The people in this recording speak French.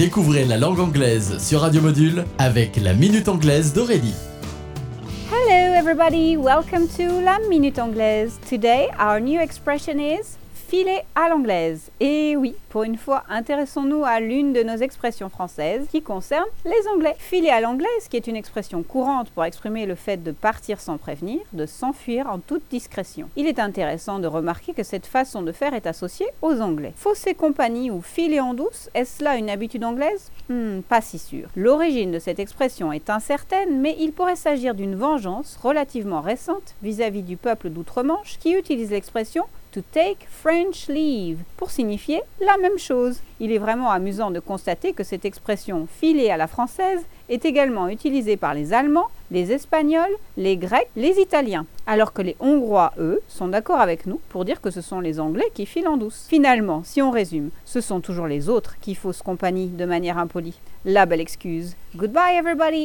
Découvrez la langue anglaise sur Radio Module avec la Minute Anglaise d'Aurélie. Hello, everybody. Welcome to La Minute Anglaise. Today, our new expression is filer à l'anglaise. Et oui, pour une fois, intéressons-nous à l'une de nos expressions françaises qui concerne les Anglais. Filer à l'anglaise, qui est une expression courante pour exprimer le fait de partir sans prévenir, de s'enfuir en toute discrétion. Il est intéressant de remarquer que cette façon de faire est associée aux Anglais. Fausser compagnie ou filer en douce, est-ce là une habitude anglaise? Hmm, Pas si sûr. L'origine de cette expression est incertaine, mais il pourrait s'agir d'une vengeance relativement récente vis-à-vis -vis du peuple d'outre-Manche qui utilise l'expression to take French leave pour signifier la même chose. Il est vraiment amusant de constater que cette expression filée à la française est également utilisée par les Allemands, les Espagnols, les Grecs, les Italiens, alors que les Hongrois, eux, sont d'accord avec nous pour dire que ce sont les Anglais qui filent en douce. Finalement, si on résume, ce sont toujours les autres qui faussent compagnie de manière impolie. La belle excuse. Goodbye everybody